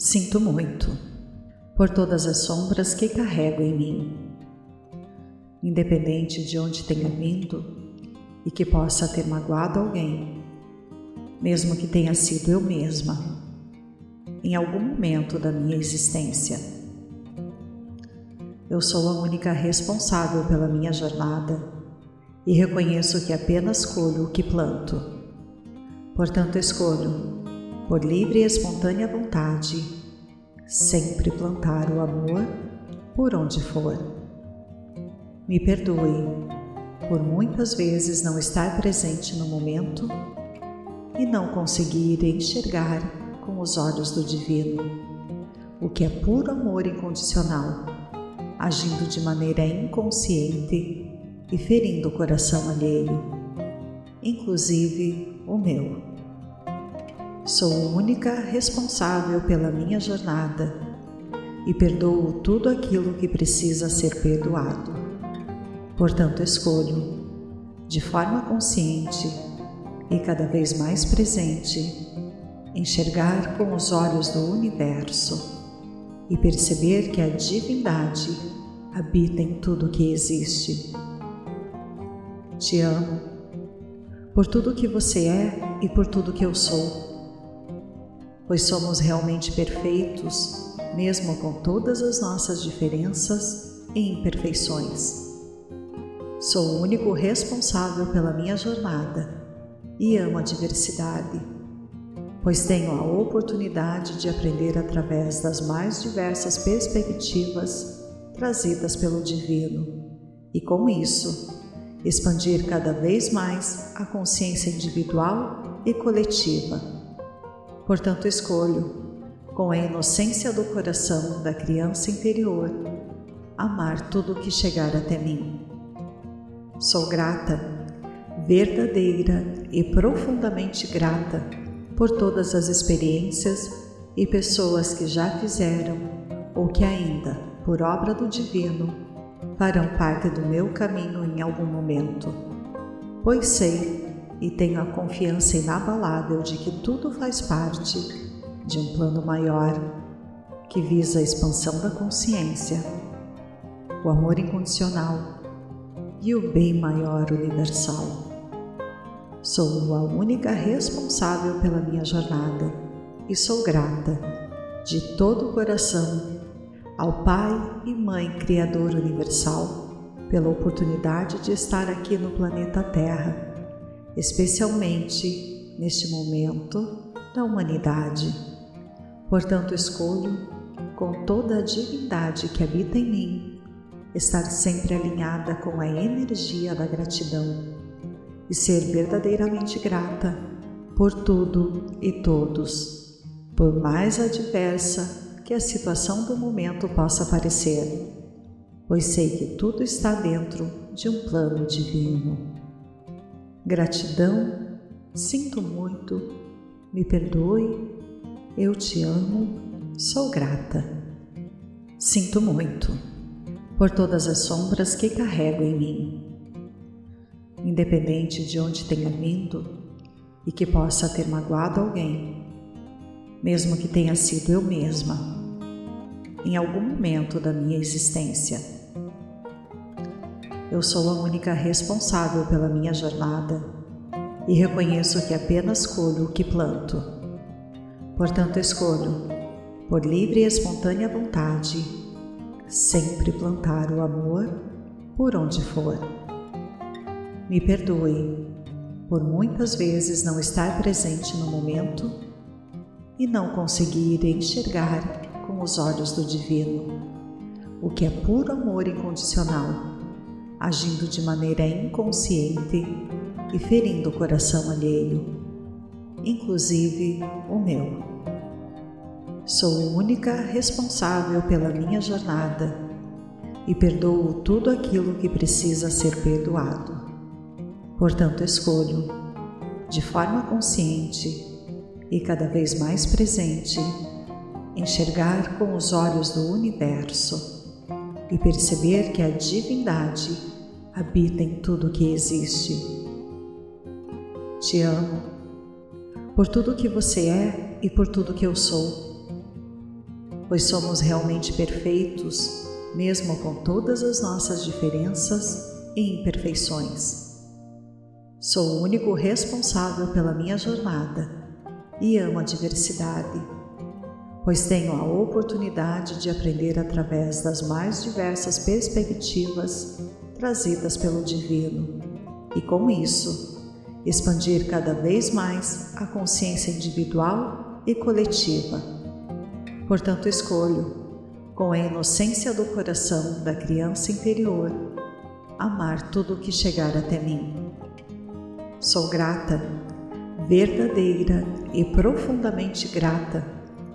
Sinto muito por todas as sombras que carrego em mim. Independente de onde tenha vindo e que possa ter magoado alguém, mesmo que tenha sido eu mesma, em algum momento da minha existência. Eu sou a única responsável pela minha jornada e reconheço que apenas colho o que planto. Portanto, escolho por livre e espontânea vontade, sempre plantar o amor por onde for. Me perdoe por muitas vezes não estar presente no momento e não conseguir enxergar com os olhos do Divino o que é puro amor incondicional, agindo de maneira inconsciente e ferindo o coração alheio, inclusive o meu. Sou única responsável pela minha jornada e perdoo tudo aquilo que precisa ser perdoado. Portanto, escolho, de forma consciente e cada vez mais presente, enxergar com os olhos do universo e perceber que a divindade habita em tudo que existe. Te amo por tudo que você é e por tudo que eu sou pois somos realmente perfeitos, mesmo com todas as nossas diferenças e imperfeições. Sou o único responsável pela minha jornada e amo a diversidade, pois tenho a oportunidade de aprender através das mais diversas perspectivas trazidas pelo Divino e, com isso, expandir cada vez mais a consciência individual e coletiva Portanto, escolho, com a inocência do coração da criança interior, amar tudo o que chegar até mim. Sou grata, verdadeira e profundamente grata por todas as experiências e pessoas que já fizeram ou que ainda, por obra do Divino, farão parte do meu caminho em algum momento, pois sei e tenho a confiança inabalável de que tudo faz parte de um plano maior que visa a expansão da consciência, o amor incondicional e o bem maior universal. Sou a única responsável pela minha jornada e sou grata de todo o coração ao Pai e Mãe Criador Universal pela oportunidade de estar aqui no planeta Terra especialmente neste momento da humanidade. Portanto, escolho, com toda a divindade que habita em mim, estar sempre alinhada com a energia da gratidão e ser verdadeiramente grata por tudo e todos, por mais adversa que a situação do momento possa parecer, pois sei que tudo está dentro de um plano divino. Gratidão, sinto muito, me perdoe, eu te amo, sou grata. Sinto muito por todas as sombras que carrego em mim. Independente de onde tenha vindo e que possa ter magoado alguém, mesmo que tenha sido eu mesma, em algum momento da minha existência eu sou a única responsável pela minha jornada e reconheço que apenas colho o que planto. Portanto, escolho, por livre e espontânea vontade, sempre plantar o amor por onde for. Me perdoe por muitas vezes não estar presente no momento e não conseguir enxergar com os olhos do Divino o que é puro amor incondicional agindo de maneira inconsciente e ferindo o coração alheio, inclusive o meu. Sou única responsável pela minha jornada e perdoo tudo aquilo que precisa ser perdoado. Portanto, escolho, de forma consciente e cada vez mais presente, enxergar com os olhos do universo e perceber que a divindade habita em tudo que existe. Te amo por tudo que você é e por tudo que eu sou, pois somos realmente perfeitos, mesmo com todas as nossas diferenças e imperfeições. Sou o único responsável pela minha jornada e amo a diversidade, pois tenho a oportunidade de aprender através das mais diversas perspectivas trazidas pelo Divino e, com isso, expandir cada vez mais a consciência individual e coletiva. Portanto, escolho, com a inocência do coração da criança interior, amar tudo o que chegar até mim. Sou grata, verdadeira e profundamente grata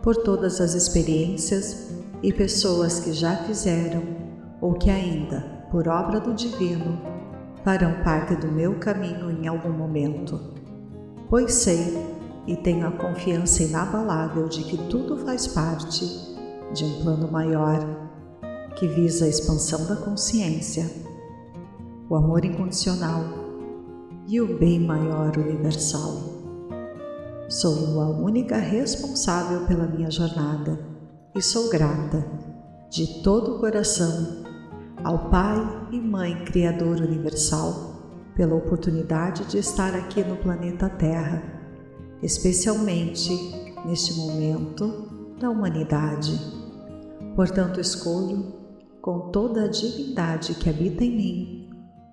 por todas as experiências e pessoas que já fizeram ou que ainda, por obra do Divino, farão parte do meu caminho em algum momento, pois sei e tenho a confiança inabalável de que tudo faz parte de um plano maior que visa a expansão da consciência, o amor incondicional e o bem maior universal. Sou a única responsável pela minha jornada e sou grata de todo o coração ao Pai e Mãe Criador Universal pela oportunidade de estar aqui no planeta Terra, especialmente neste momento da humanidade. Portanto, escolho, com toda a divindade que habita em mim,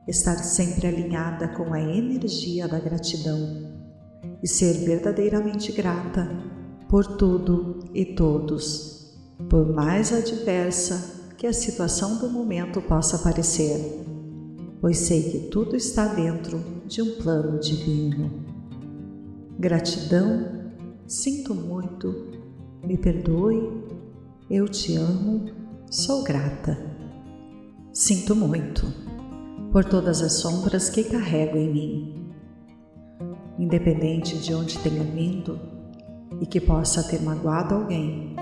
estar sempre alinhada com a energia da gratidão e ser verdadeiramente grata por tudo e todos, por mais adversa que a situação do momento possa parecer, pois sei que tudo está dentro de um plano divino. Gratidão, sinto muito, me perdoe, eu te amo, sou grata. Sinto muito por todas as sombras que carrego em mim. Independente de onde tenha vindo e que possa ter magoado alguém,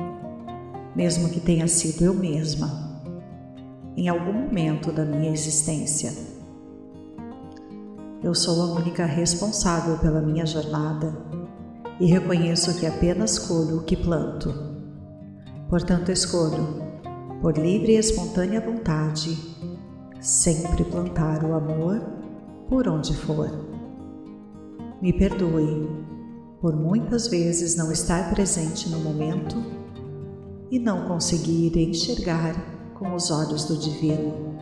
mesmo que tenha sido eu mesma em algum momento da minha existência. Eu sou a única responsável pela minha jornada e reconheço que apenas colho o que planto. Portanto, escolho, por livre e espontânea vontade, sempre plantar o amor por onde for. Me perdoe por muitas vezes não estar presente no momento e não conseguir enxergar com os olhos do Divino,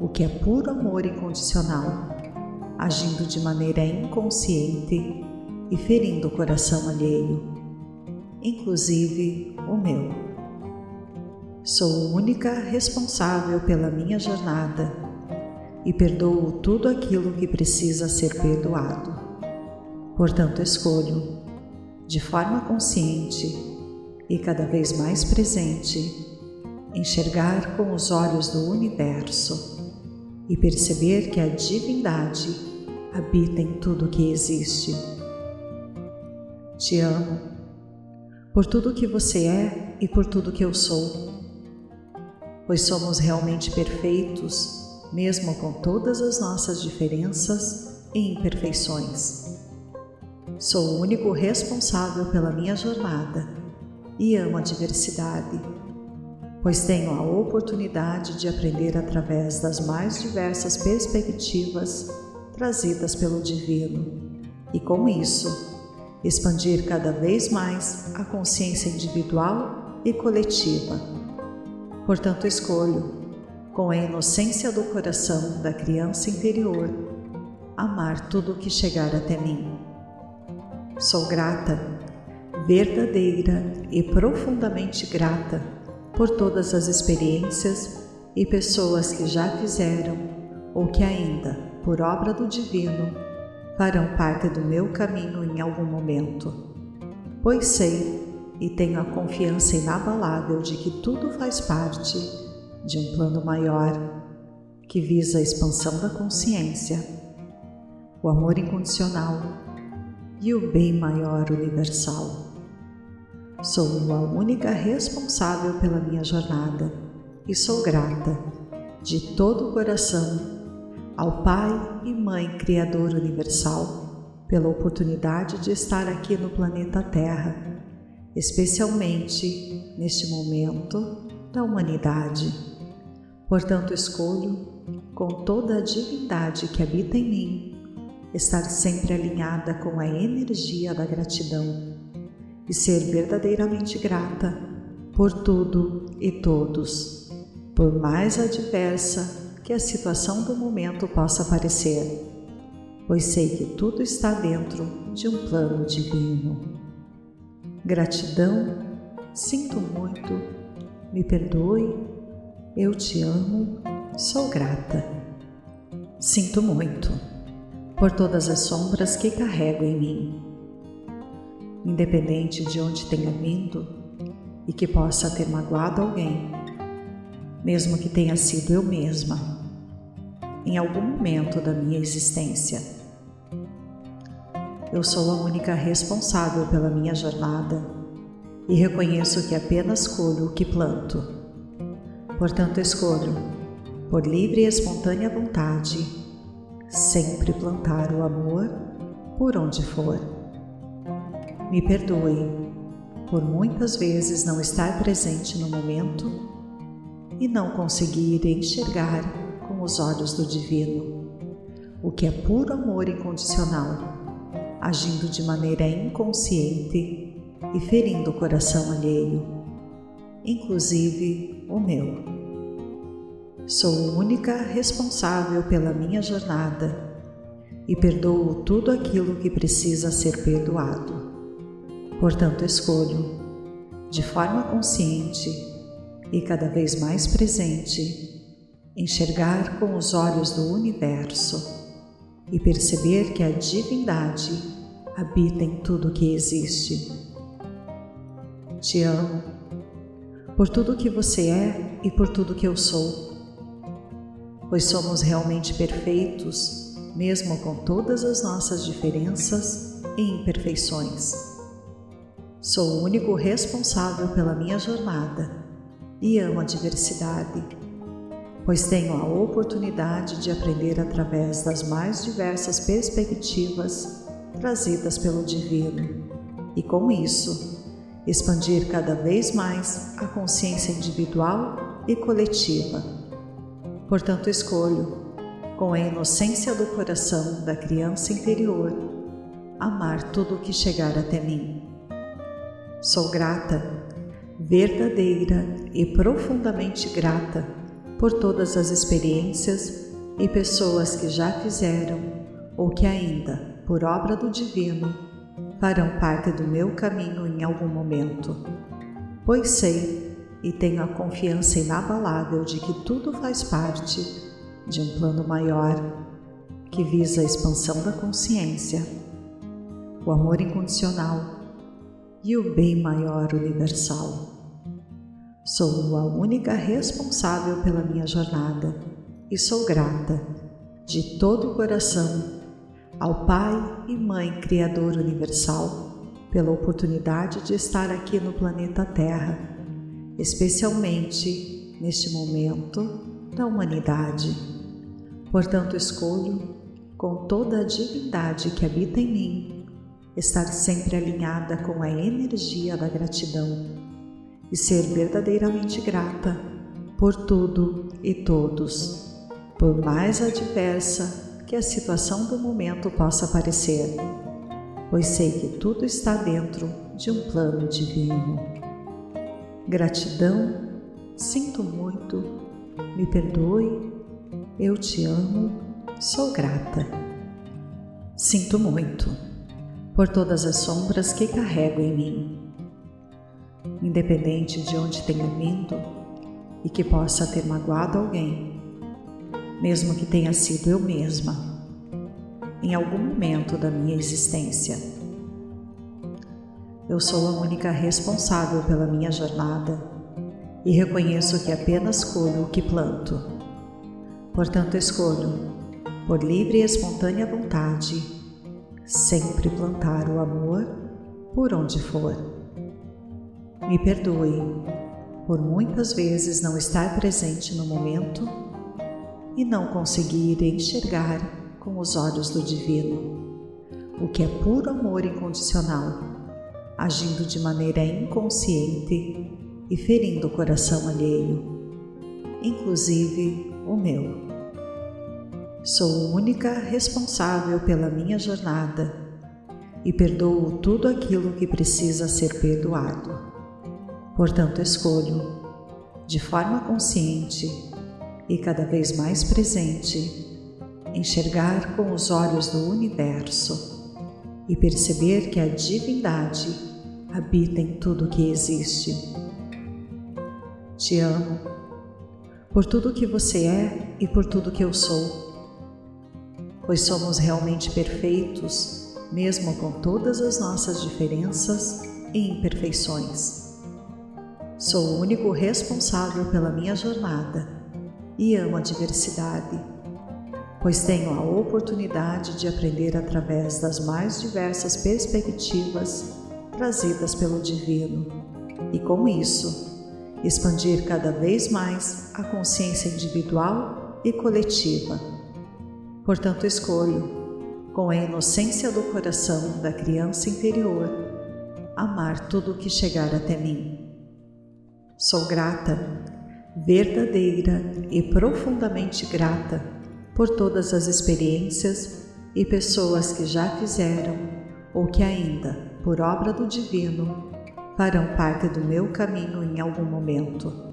o que é puro amor incondicional, agindo de maneira inconsciente e ferindo o coração alheio, inclusive o meu. Sou única responsável pela minha jornada e perdoo tudo aquilo que precisa ser perdoado. Portanto, escolho, de forma consciente e cada vez mais presente, enxergar com os olhos do universo e perceber que a divindade habita em tudo que existe. Te amo por tudo que você é e por tudo que eu sou, pois somos realmente perfeitos, mesmo com todas as nossas diferenças e imperfeições. Sou o único responsável pela minha jornada e amo a diversidade pois tenho a oportunidade de aprender através das mais diversas perspectivas trazidas pelo Divino e, com isso, expandir cada vez mais a consciência individual e coletiva. Portanto, escolho, com a inocência do coração da criança interior, amar tudo o que chegar até mim. Sou grata, verdadeira e profundamente grata por todas as experiências e pessoas que já fizeram ou que ainda, por obra do Divino, farão parte do meu caminho em algum momento. Pois sei e tenho a confiança inabalável de que tudo faz parte de um plano maior que visa a expansão da consciência, o amor incondicional e o bem maior universal. Sou a única responsável pela minha jornada e sou grata de todo o coração ao Pai e Mãe Criador Universal pela oportunidade de estar aqui no planeta Terra, especialmente neste momento da humanidade. Portanto, escolho, com toda a divindade que habita em mim, estar sempre alinhada com a energia da gratidão e ser verdadeiramente grata por tudo e todos, por mais adversa que a situação do momento possa parecer, pois sei que tudo está dentro de um plano divino. Gratidão, sinto muito, me perdoe, eu te amo, sou grata. Sinto muito por todas as sombras que carrego em mim. Independente de onde tenha vindo e que possa ter magoado alguém, mesmo que tenha sido eu mesma, em algum momento da minha existência. Eu sou a única responsável pela minha jornada e reconheço que apenas colho o que planto. Portanto, escolho, por livre e espontânea vontade, sempre plantar o amor por onde for. Me perdoe por muitas vezes não estar presente no momento e não conseguir enxergar com os olhos do Divino, o que é puro amor incondicional, agindo de maneira inconsciente e ferindo o coração alheio, inclusive o meu. Sou única responsável pela minha jornada e perdoo tudo aquilo que precisa ser perdoado. Portanto, escolho, de forma consciente e cada vez mais presente, enxergar com os olhos do universo e perceber que a divindade habita em tudo que existe. Te amo por tudo que você é e por tudo que eu sou pois somos realmente perfeitos, mesmo com todas as nossas diferenças e imperfeições. Sou o único responsável pela minha jornada e amo a diversidade, pois tenho a oportunidade de aprender através das mais diversas perspectivas trazidas pelo Divino e, com isso, expandir cada vez mais a consciência individual e coletiva Portanto, escolho, com a inocência do coração da criança interior, amar tudo o que chegar até mim. Sou grata, verdadeira e profundamente grata por todas as experiências e pessoas que já fizeram ou que ainda, por obra do Divino, farão parte do meu caminho em algum momento, pois sei e tenho a confiança inabalável de que tudo faz parte de um plano maior que visa a expansão da consciência, o amor incondicional e o bem maior universal. Sou a única responsável pela minha jornada e sou grata de todo o coração ao Pai e Mãe Criador Universal pela oportunidade de estar aqui no planeta Terra especialmente neste momento da humanidade. Portanto, escolho, com toda a divindade que habita em mim, estar sempre alinhada com a energia da gratidão e ser verdadeiramente grata por tudo e todos, por mais adversa que a situação do momento possa parecer, pois sei que tudo está dentro de um plano divino. Gratidão, sinto muito, me perdoe, eu te amo, sou grata. Sinto muito por todas as sombras que carrego em mim. Independente de onde tenha vindo e que possa ter magoado alguém, mesmo que tenha sido eu mesma, em algum momento da minha existência eu sou a única responsável pela minha jornada e reconheço que apenas colho o que planto. Portanto, escolho, por livre e espontânea vontade, sempre plantar o amor por onde for. Me perdoe por muitas vezes não estar presente no momento e não conseguir enxergar com os olhos do Divino, o que é puro amor incondicional agindo de maneira inconsciente e ferindo o coração alheio, inclusive o meu. Sou única responsável pela minha jornada e perdoo tudo aquilo que precisa ser perdoado. Portanto, escolho, de forma consciente e cada vez mais presente, enxergar com os olhos do universo e perceber que a divindade habita em tudo que existe. Te amo por tudo que você é e por tudo que eu sou pois somos realmente perfeitos, mesmo com todas as nossas diferenças e imperfeições. Sou o único responsável pela minha jornada e amo a diversidade, pois tenho a oportunidade de aprender através das mais diversas perspectivas trazidas pelo Divino e, com isso, expandir cada vez mais a consciência individual e coletiva Portanto, escolho, com a inocência do coração da criança interior, amar tudo o que chegar até mim. Sou grata, verdadeira e profundamente grata por todas as experiências e pessoas que já fizeram ou que ainda, por obra do Divino, farão parte do meu caminho em algum momento,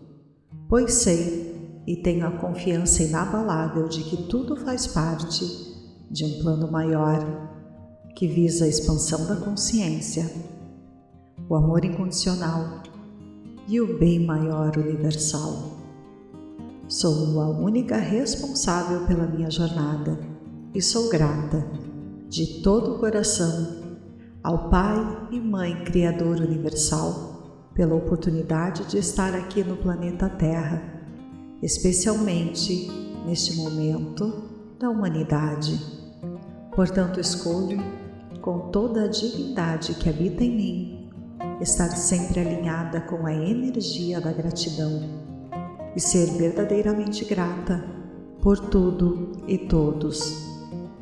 pois sei e tenho a confiança inabalável de que tudo faz parte de um plano maior que visa a expansão da consciência, o amor incondicional e o bem maior universal. Sou a única responsável pela minha jornada e sou grata de todo o coração ao Pai e Mãe Criador Universal pela oportunidade de estar aqui no planeta Terra especialmente neste momento da humanidade. Portanto, escolho, com toda a divindade que habita em mim, estar sempre alinhada com a energia da gratidão e ser verdadeiramente grata por tudo e todos,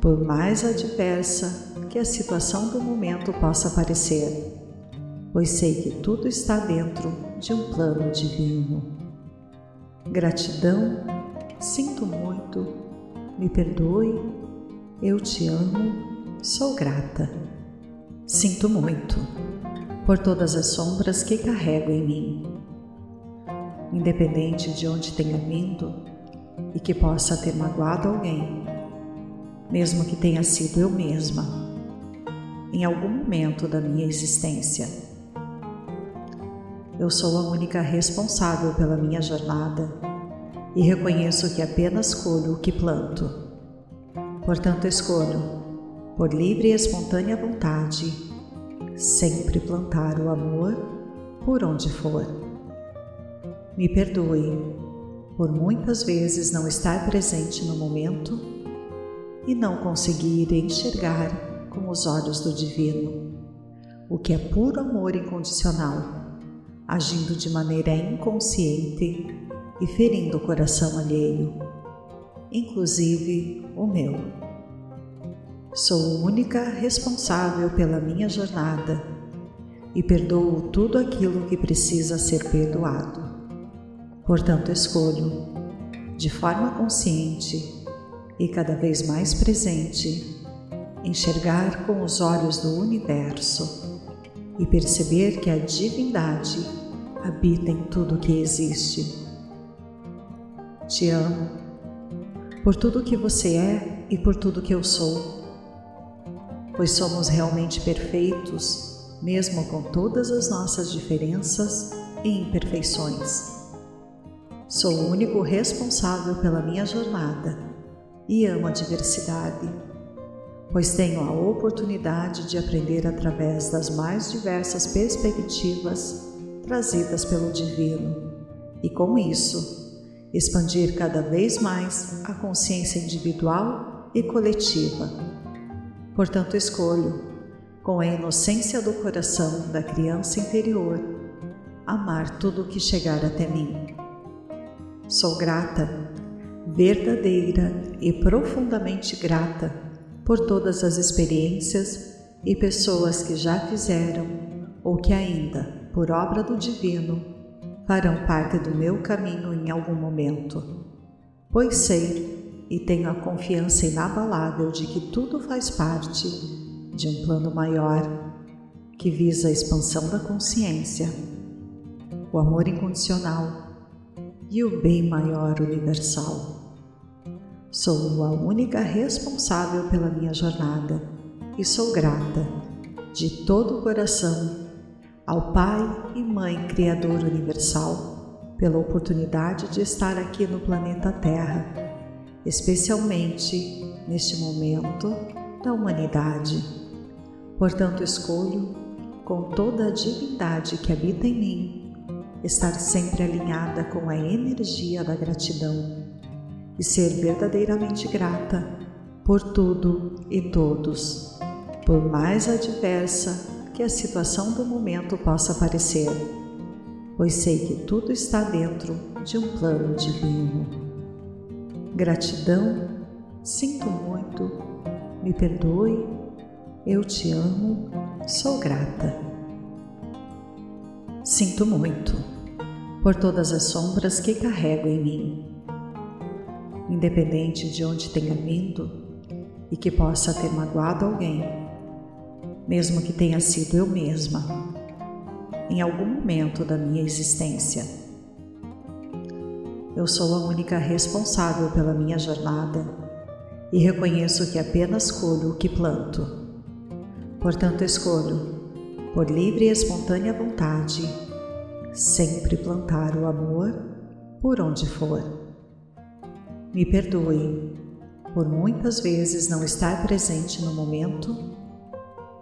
por mais adversa que a situação do momento possa parecer, pois sei que tudo está dentro de um plano divino. Gratidão, sinto muito, me perdoe, eu te amo, sou grata. Sinto muito por todas as sombras que carrego em mim. Independente de onde tenha vindo e que possa ter magoado alguém, mesmo que tenha sido eu mesma, em algum momento da minha existência eu sou a única responsável pela minha jornada e reconheço que apenas colho o que planto. Portanto, escolho, por livre e espontânea vontade, sempre plantar o amor por onde for. Me perdoe por muitas vezes não estar presente no momento e não conseguir enxergar com os olhos do Divino o que é puro amor incondicional agindo de maneira inconsciente e ferindo o coração alheio, inclusive o meu. Sou única responsável pela minha jornada e perdoo tudo aquilo que precisa ser perdoado. Portanto, escolho, de forma consciente e cada vez mais presente, enxergar com os olhos do universo e perceber que a divindade habita em tudo que existe. Te amo por tudo que você é e por tudo que eu sou, pois somos realmente perfeitos, mesmo com todas as nossas diferenças e imperfeições. Sou o único responsável pela minha jornada e amo a diversidade, pois tenho a oportunidade de aprender através das mais diversas perspectivas trazidas pelo Divino e, com isso, expandir cada vez mais a consciência individual e coletiva. Portanto, escolho, com a inocência do coração da criança interior, amar tudo o que chegar até mim. Sou grata, verdadeira e profundamente grata por todas as experiências e pessoas que já fizeram ou que ainda, por obra do Divino, farão parte do meu caminho em algum momento. Pois sei e tenho a confiança inabalável de que tudo faz parte de um plano maior que visa a expansão da consciência, o amor incondicional e o bem maior universal. Sou a única responsável pela minha jornada e sou grata de todo o coração ao Pai e Mãe Criador Universal pela oportunidade de estar aqui no planeta Terra, especialmente neste momento da humanidade. Portanto, escolho, com toda a divindade que habita em mim, estar sempre alinhada com a energia da gratidão e ser verdadeiramente grata por tudo e todos, por mais adversa que a situação do momento possa parecer, pois sei que tudo está dentro de um plano divino. Gratidão, sinto muito, me perdoe, eu te amo, sou grata. Sinto muito por todas as sombras que carrego em mim. Independente de onde tenha vindo e que possa ter magoado alguém, mesmo que tenha sido eu mesma, em algum momento da minha existência. Eu sou a única responsável pela minha jornada e reconheço que apenas colho o que planto. Portanto, escolho, por livre e espontânea vontade, sempre plantar o amor por onde for. Me perdoe por muitas vezes não estar presente no momento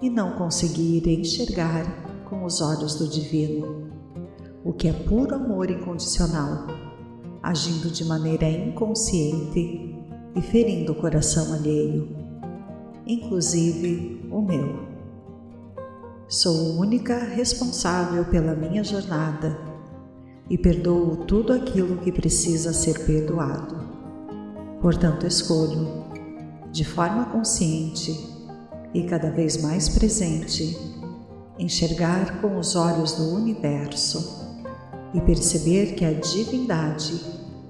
e não conseguir enxergar com os olhos do Divino, o que é puro amor incondicional, agindo de maneira inconsciente e ferindo o coração alheio, inclusive o meu. Sou única responsável pela minha jornada e perdoo tudo aquilo que precisa ser perdoado. Portanto, escolho, de forma consciente, e cada vez mais presente, enxergar com os olhos do universo e perceber que a divindade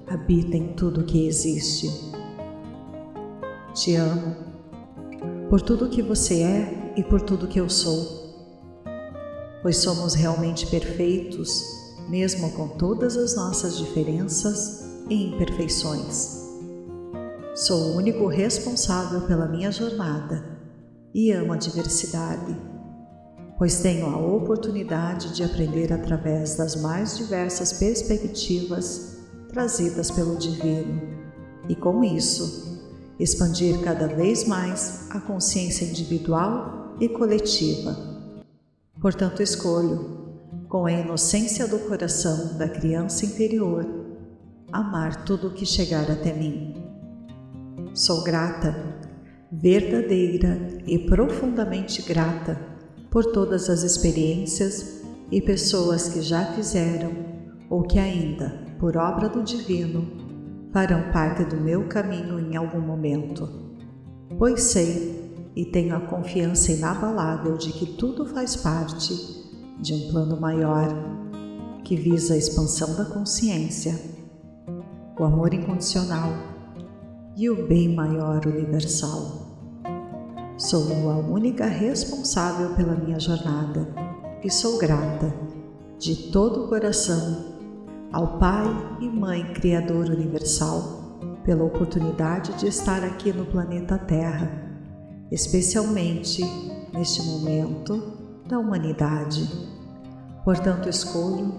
habita em tudo que existe. Te amo por tudo que você é e por tudo que eu sou, pois somos realmente perfeitos, mesmo com todas as nossas diferenças e imperfeições. Sou o único responsável pela minha jornada e amo a diversidade, pois tenho a oportunidade de aprender através das mais diversas perspectivas trazidas pelo Divino e, com isso, expandir cada vez mais a consciência individual e coletiva. Portanto, escolho, com a inocência do coração da criança interior, amar tudo o que chegar até mim. Sou grata verdadeira e profundamente grata por todas as experiências e pessoas que já fizeram ou que ainda, por obra do Divino, farão parte do meu caminho em algum momento. Pois sei e tenho a confiança inabalável de que tudo faz parte de um plano maior que visa a expansão da consciência, o amor incondicional e o bem maior universal. Sou a única responsável pela minha jornada e sou grata de todo o coração ao Pai e Mãe Criador Universal pela oportunidade de estar aqui no planeta Terra, especialmente neste momento da humanidade. Portanto, escolho,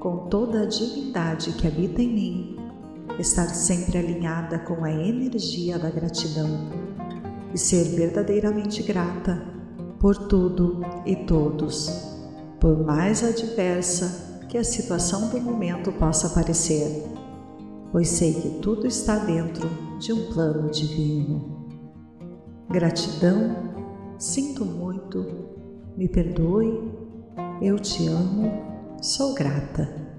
com toda a divindade que habita em mim, estar sempre alinhada com a energia da gratidão e ser verdadeiramente grata por tudo e todos, por mais adversa que a situação do momento possa parecer, pois sei que tudo está dentro de um plano divino. Gratidão, sinto muito, me perdoe, eu te amo, sou grata.